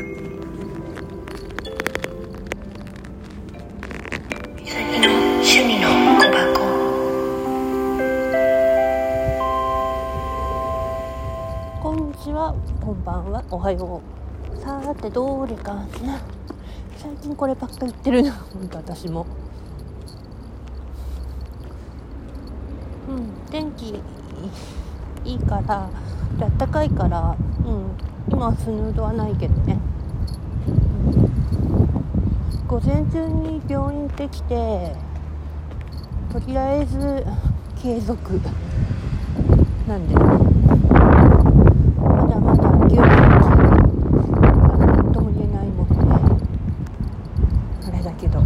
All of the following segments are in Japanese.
こんにちは、こんばんは、おはよう。さーて、どれかな。最近こればっか言ってるな、ほんと私も。うん、天気いいから、あったかいから、うん、今はスヌードはないけどね。前中に病院行ってきて、とりあえず継続なんで。まだまだ元気なんとも言えないもんねあれだけど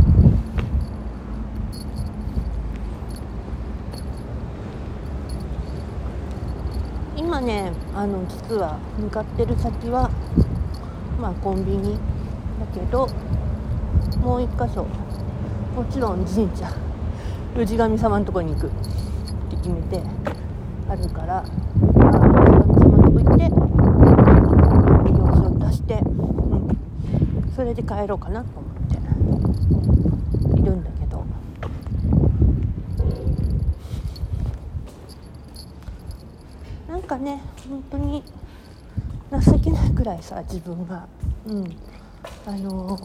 今ねあの実は向かってる先はまあコンビニだけどもう一箇所。もちろん神社。氏神様のとこに行くって決めてあるから氏神様のとこ行って様子を出して、うん、それで帰ろうかなと思っているんだけど。なんかね本当に情けないくらいさ自分が。うん。あの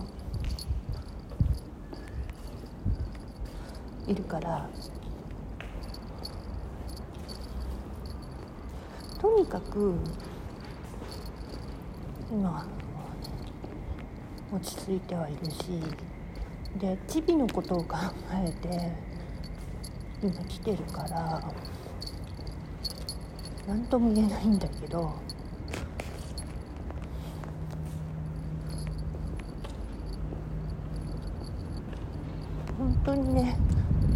いるから。とにかく今落ち着いてはいるしでチビのことを考えて今来てるから何とも言えないんだけど本当にね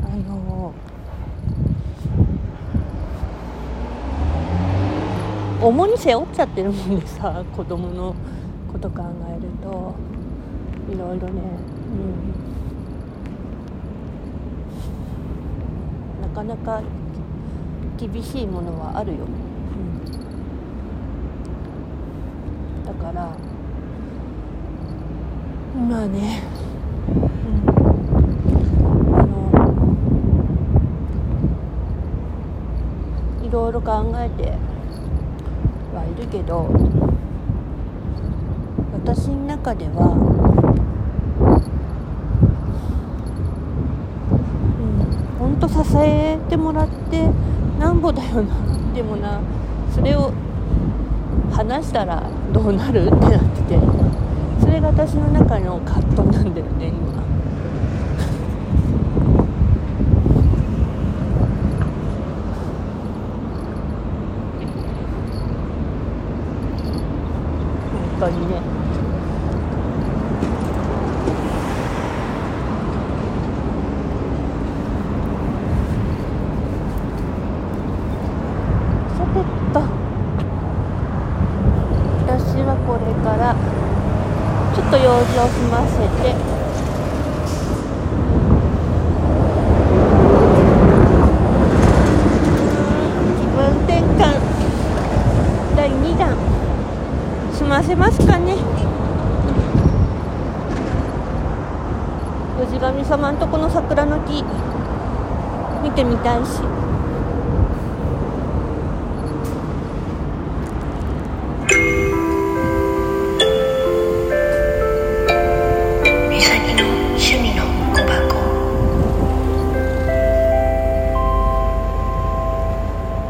あの重に背負っちゃってるもんでさ子供のこと考えるといろいろね、うん、なかなか厳しいものはあるよ、うん、だからまあね、うん、あのいろいろ考えてはいるけど私の中では、うん、ほんと支えてもらってなんぼだよなでもなそれを話したらどうなる？ってなっててそれが私の中の葛藤なんだよね今。本当にね。さてと。私はこれからちょっと用事を済ませて。ませますかね。氏神様んとこの桜の木見てみたいし。